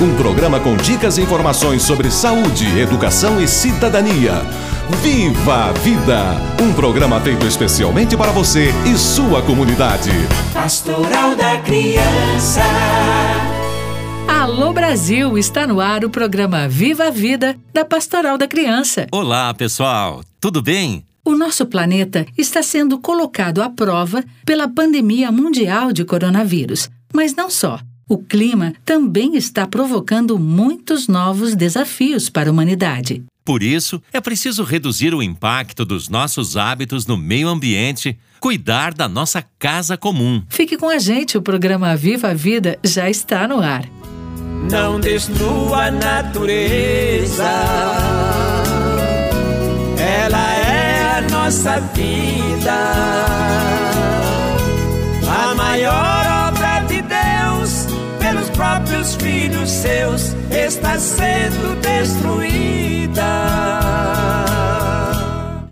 um programa com dicas e informações sobre saúde, educação e cidadania. Viva a Vida! Um programa feito especialmente para você e sua comunidade. Pastoral da Criança. Alô Brasil, está no ar o programa Viva a Vida da Pastoral da Criança. Olá, pessoal. Tudo bem? O nosso planeta está sendo colocado à prova pela pandemia mundial de coronavírus. Mas não só. O clima também está provocando muitos novos desafios para a humanidade. Por isso, é preciso reduzir o impacto dos nossos hábitos no meio ambiente, cuidar da nossa casa comum. Fique com a gente, o programa Viva a Vida já está no ar. Não destrua a natureza, ela é a nossa vida. Próprios filhos seus está sendo destruída.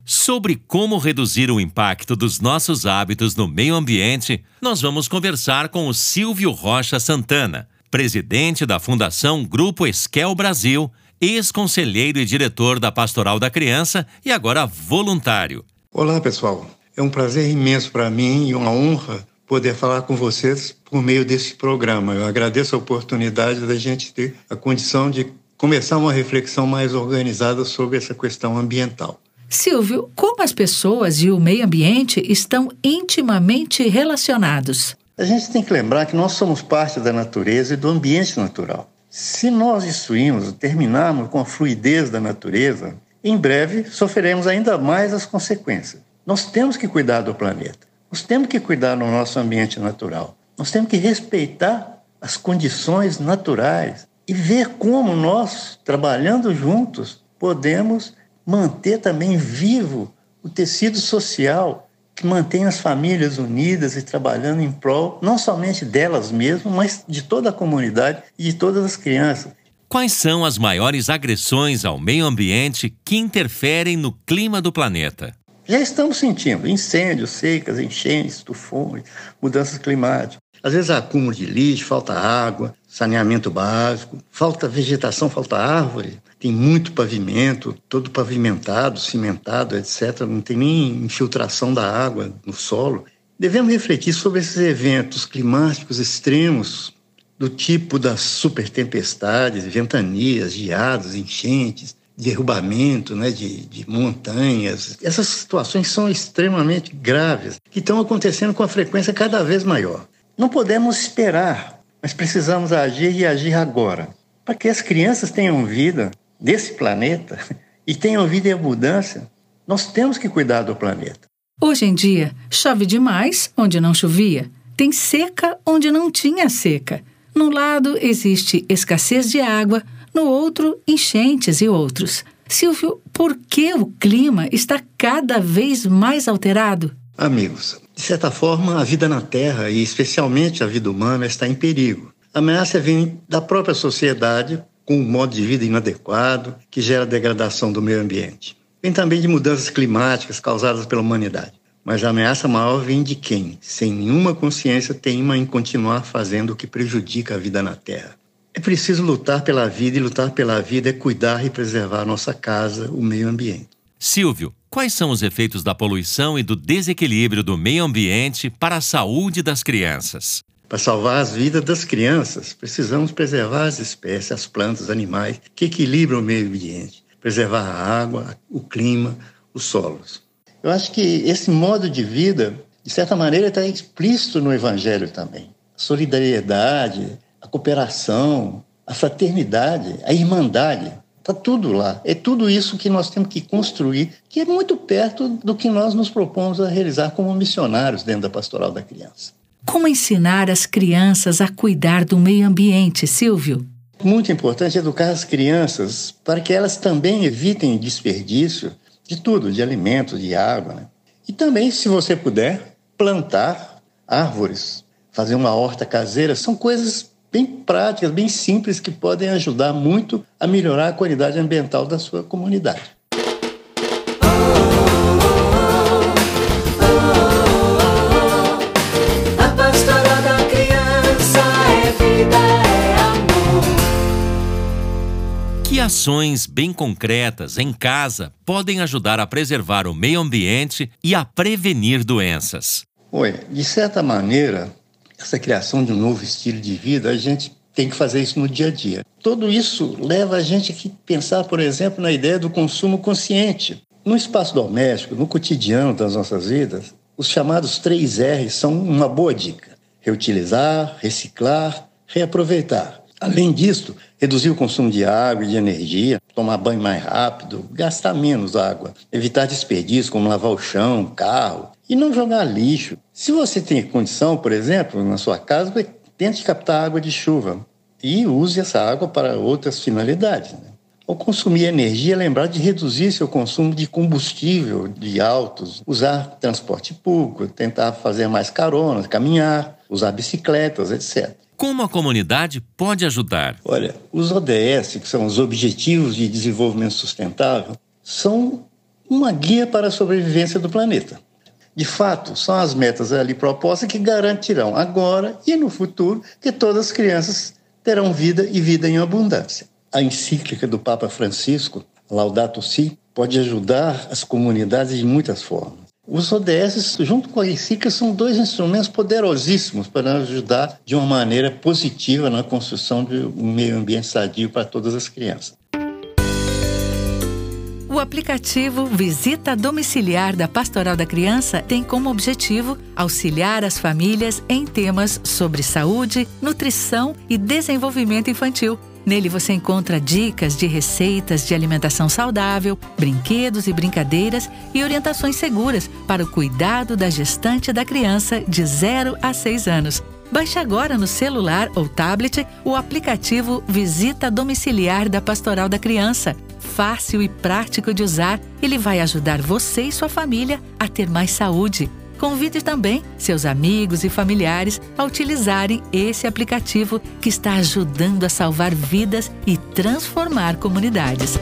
Sobre como reduzir o impacto dos nossos hábitos no meio ambiente, nós vamos conversar com o Silvio Rocha Santana, presidente da Fundação Grupo Esquel Brasil, ex-conselheiro e diretor da Pastoral da Criança e agora voluntário. Olá, pessoal. É um prazer imenso para mim e uma honra poder falar com vocês por meio desse programa. Eu agradeço a oportunidade da gente ter a condição de começar uma reflexão mais organizada sobre essa questão ambiental. Silvio, como as pessoas e o meio ambiente estão intimamente relacionados? A gente tem que lembrar que nós somos parte da natureza e do ambiente natural. Se nós destruirmos, terminarmos com a fluidez da natureza, em breve sofreremos ainda mais as consequências. Nós temos que cuidar do planeta. Nós temos que cuidar do nosso ambiente natural. Nós temos que respeitar as condições naturais e ver como nós, trabalhando juntos, podemos manter também vivo o tecido social que mantém as famílias unidas e trabalhando em prol não somente delas mesmas, mas de toda a comunidade e de todas as crianças. Quais são as maiores agressões ao meio ambiente que interferem no clima do planeta? Já estamos sentindo incêndios, secas, enchentes, tufões, mudanças climáticas. Às vezes acúmulo de lixo, falta água, saneamento básico, falta vegetação, falta árvore, tem muito pavimento, todo pavimentado, cimentado, etc. Não tem nem infiltração da água no solo. Devemos refletir sobre esses eventos climáticos extremos, do tipo das supertempestades, ventanias, geadas, enchentes, derrubamento né, de, de montanhas. Essas situações são extremamente graves, que estão acontecendo com a frequência cada vez maior. Não podemos esperar, mas precisamos agir e agir agora, para que as crianças tenham vida desse planeta e tenham vida em abundância. Nós temos que cuidar do planeta. Hoje em dia, chove demais onde não chovia, tem seca onde não tinha seca. Num lado existe escassez de água, no outro, enchentes e outros. Silvio, por que o clima está cada vez mais alterado? Amigos, de certa forma, a vida na Terra, e especialmente a vida humana, está em perigo. A ameaça vem da própria sociedade, com um modo de vida inadequado, que gera degradação do meio ambiente. Vem também de mudanças climáticas causadas pela humanidade. Mas a ameaça maior vem de quem, sem nenhuma consciência, teima em continuar fazendo o que prejudica a vida na Terra. É preciso lutar pela vida e lutar pela vida é cuidar e preservar a nossa casa, o meio ambiente. Silvio, quais são os efeitos da poluição e do desequilíbrio do meio ambiente para a saúde das crianças? Para salvar as vidas das crianças, precisamos preservar as espécies, as plantas, os animais que equilibram o meio ambiente. preservar a água, o clima, os solos. Eu acho que esse modo de vida, de certa maneira, está explícito no Evangelho também. A solidariedade, a cooperação, a fraternidade, a irmandade. Está tudo lá. É tudo isso que nós temos que construir, que é muito perto do que nós nos propomos a realizar como missionários dentro da pastoral da criança. Como ensinar as crianças a cuidar do meio ambiente, Silvio? Muito importante educar as crianças para que elas também evitem desperdício de tudo, de alimentos, de água. Né? E também, se você puder, plantar árvores, fazer uma horta caseira, são coisas bem práticas, bem simples, que podem ajudar muito a melhorar a qualidade ambiental da sua comunidade. Ações bem concretas em casa podem ajudar a preservar o meio ambiente e a prevenir doenças? Oi, de certa maneira, essa criação de um novo estilo de vida, a gente tem que fazer isso no dia a dia. Tudo isso leva a gente a pensar, por exemplo, na ideia do consumo consciente. No espaço doméstico, no cotidiano das nossas vidas, os chamados três R são uma boa dica: reutilizar, reciclar, reaproveitar. Além disso, reduzir o consumo de água e de energia, tomar banho mais rápido, gastar menos água, evitar desperdício, como lavar o chão, carro, e não jogar lixo. Se você tem condição, por exemplo, na sua casa, tente captar água de chuva e use essa água para outras finalidades. Né? Ao consumir energia, lembrar de reduzir seu consumo de combustível de autos, usar transporte público, tentar fazer mais caronas, caminhar, usar bicicletas, etc. Como a comunidade pode ajudar? Olha, os ODS, que são os Objetivos de Desenvolvimento Sustentável, são uma guia para a sobrevivência do planeta. De fato, são as metas ali propostas que garantirão agora e no futuro que todas as crianças terão vida e vida em abundância. A encíclica do Papa Francisco, Laudato Si, pode ajudar as comunidades de muitas formas. Os ODS, junto com a encíclica, são dois instrumentos poderosíssimos para ajudar de uma maneira positiva na construção de um meio ambiente sadio para todas as crianças. O aplicativo Visita Domiciliar da Pastoral da Criança tem como objetivo auxiliar as famílias em temas sobre saúde, nutrição e desenvolvimento infantil Nele você encontra dicas de receitas de alimentação saudável, brinquedos e brincadeiras e orientações seguras para o cuidado da gestante da criança de 0 a 6 anos. Baixe agora no celular ou tablet o aplicativo Visita Domiciliar da Pastoral da Criança. Fácil e prático de usar, ele vai ajudar você e sua família a ter mais saúde. Convide também seus amigos e familiares a utilizarem esse aplicativo que está ajudando a salvar vidas e transformar comunidades.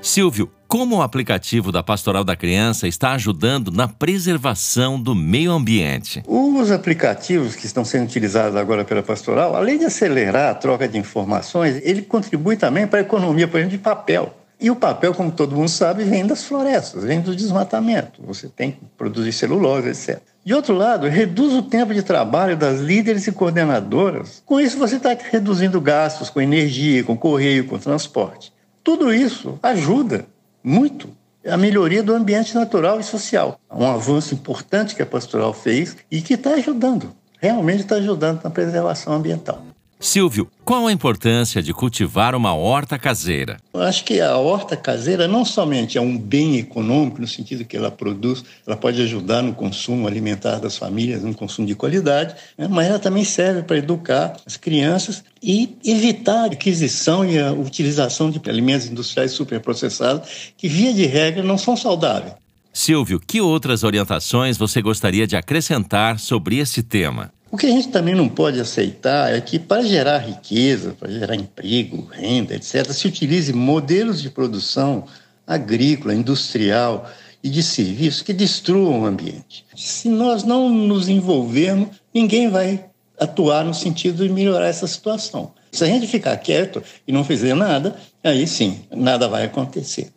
Silvio, como o aplicativo da Pastoral da Criança está ajudando na preservação do meio ambiente? Os aplicativos que estão sendo utilizados agora pela Pastoral, além de acelerar a troca de informações, ele contribui também para a economia, por exemplo, de papel. E o papel, como todo mundo sabe, vem das florestas, vem do desmatamento. Você tem que produzir celulose, etc. De outro lado, reduz o tempo de trabalho das líderes e coordenadoras. Com isso, você está reduzindo gastos com energia, com correio, com transporte. Tudo isso ajuda muito a melhoria do ambiente natural e social. Um avanço importante que a pastoral fez e que está ajudando, realmente está ajudando na preservação ambiental. Silvio, qual a importância de cultivar uma horta caseira? Eu acho que a horta caseira não somente é um bem econômico, no sentido que ela produz, ela pode ajudar no consumo alimentar das famílias, no consumo de qualidade, né? mas ela também serve para educar as crianças e evitar a aquisição e a utilização de alimentos industriais superprocessados, que, via de regra, não são saudáveis. Silvio, que outras orientações você gostaria de acrescentar sobre esse tema? O que a gente também não pode aceitar é que, para gerar riqueza, para gerar emprego, renda, etc., se utilize modelos de produção agrícola, industrial e de serviços que destruam o ambiente. Se nós não nos envolvermos, ninguém vai atuar no sentido de melhorar essa situação. Se a gente ficar quieto e não fizer nada, aí sim, nada vai acontecer.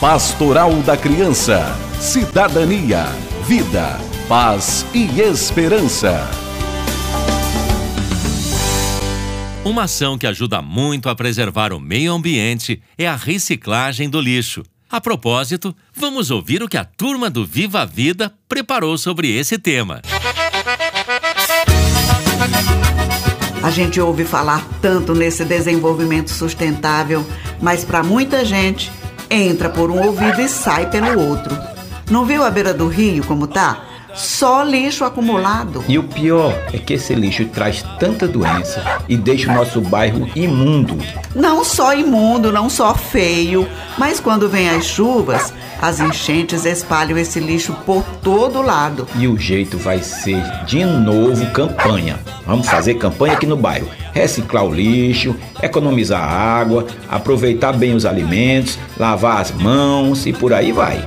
Pastoral da Criança, Cidadania, Vida paz e esperança. Uma ação que ajuda muito a preservar o meio ambiente é a reciclagem do lixo. A propósito, vamos ouvir o que a turma do Viva a Vida preparou sobre esse tema. A gente ouve falar tanto nesse desenvolvimento sustentável, mas para muita gente entra por um ouvido e sai pelo outro. Não viu a beira do rio como tá? Só lixo acumulado. E o pior é que esse lixo traz tanta doença e deixa o nosso bairro imundo. Não só imundo, não só feio, mas quando vem as chuvas, as enchentes espalham esse lixo por todo lado. E o jeito vai ser de novo campanha. Vamos fazer campanha aqui no bairro. Reciclar o lixo, economizar água, aproveitar bem os alimentos, lavar as mãos e por aí vai.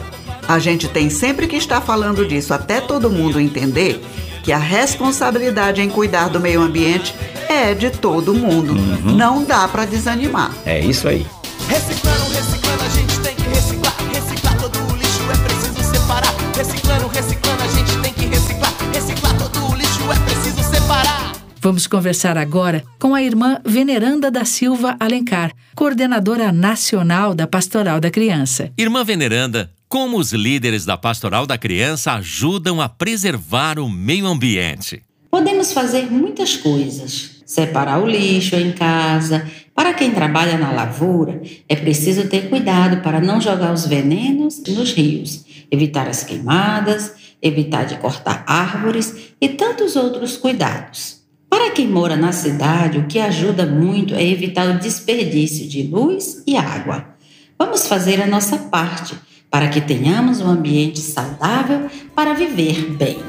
A gente tem sempre que estar falando disso até todo mundo entender que a responsabilidade em cuidar do meio ambiente é de todo mundo. Uhum. Não dá para desanimar. É isso aí. Reciclando, reciclando, a gente tem que reciclar. Reciclar todo o lixo é preciso separar. Reciclando, reciclando, a gente tem que reciclar. Reciclar todo o lixo é preciso separar. Vamos conversar agora com a irmã Veneranda da Silva Alencar, coordenadora nacional da Pastoral da Criança. Irmã Veneranda, como os líderes da Pastoral da Criança ajudam a preservar o meio ambiente? Podemos fazer muitas coisas. Separar o lixo em casa. Para quem trabalha na lavoura, é preciso ter cuidado para não jogar os venenos nos rios, evitar as queimadas, evitar de cortar árvores e tantos outros cuidados. Para quem mora na cidade, o que ajuda muito é evitar o desperdício de luz e água. Vamos fazer a nossa parte para que tenhamos um ambiente saudável para viver bem.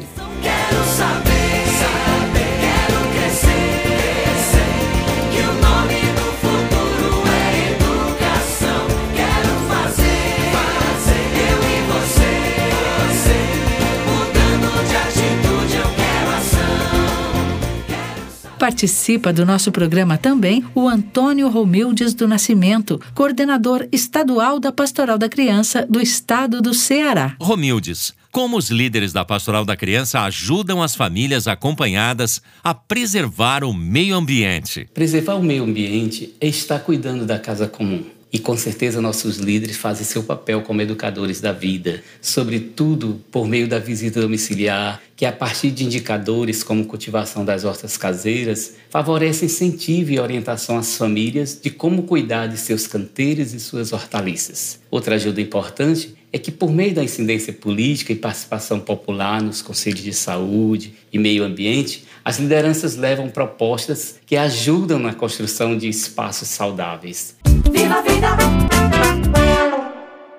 Participa do nosso programa também o Antônio Romildes do Nascimento, coordenador estadual da Pastoral da Criança do estado do Ceará. Romildes, como os líderes da Pastoral da Criança ajudam as famílias acompanhadas a preservar o meio ambiente? Preservar o meio ambiente é estar cuidando da casa comum. E com certeza nossos líderes fazem seu papel como educadores da vida, sobretudo por meio da visita domiciliar, que a partir de indicadores como cultivação das hortas caseiras, favorece incentivo e orientação às famílias de como cuidar de seus canteiros e suas hortaliças. Outra ajuda importante é que, por meio da incidência política e participação popular nos conselhos de saúde e meio ambiente, as lideranças levam propostas que ajudam na construção de espaços saudáveis. Viva a vida!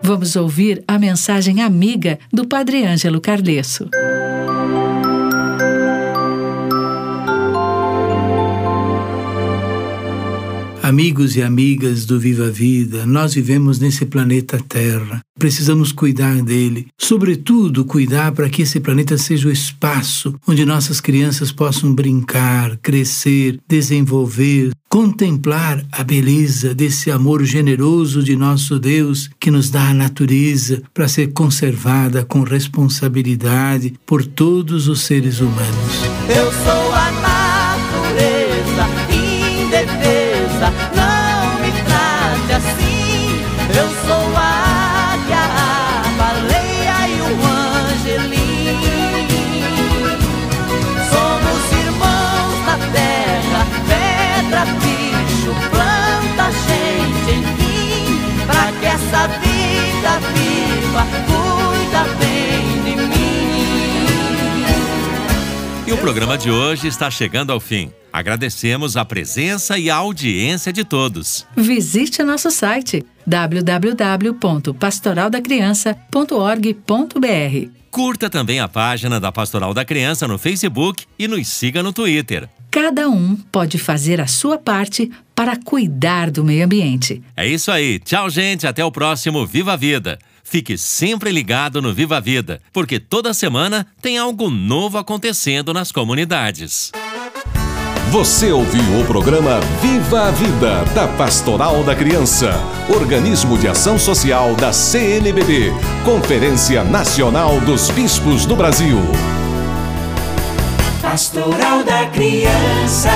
Vamos ouvir a mensagem amiga do Padre Ângelo Carlesso. Amigos e amigas do Viva a Vida, nós vivemos nesse planeta Terra. Precisamos cuidar dele. Sobretudo, cuidar para que esse planeta seja o espaço onde nossas crianças possam brincar, crescer, desenvolver, contemplar a beleza desse amor generoso de nosso Deus que nos dá a natureza para ser conservada com responsabilidade por todos os seres humanos. Eu sou a natureza indefesa, não me trate assim. Eu sou a programa de hoje está chegando ao fim. Agradecemos a presença e a audiência de todos. Visite nosso site www.pastoraldacriança.org.br. Curta também a página da Pastoral da Criança no Facebook e nos siga no Twitter. Cada um pode fazer a sua parte para cuidar do meio ambiente. É isso aí. Tchau, gente. Até o próximo Viva a Vida. Fique sempre ligado no Viva a Vida, porque toda semana tem algo novo acontecendo nas comunidades. Você ouviu o programa Viva a Vida, da Pastoral da Criança, organismo de ação social da CNBB, Conferência Nacional dos Bispos do Brasil. Pastoral da Criança.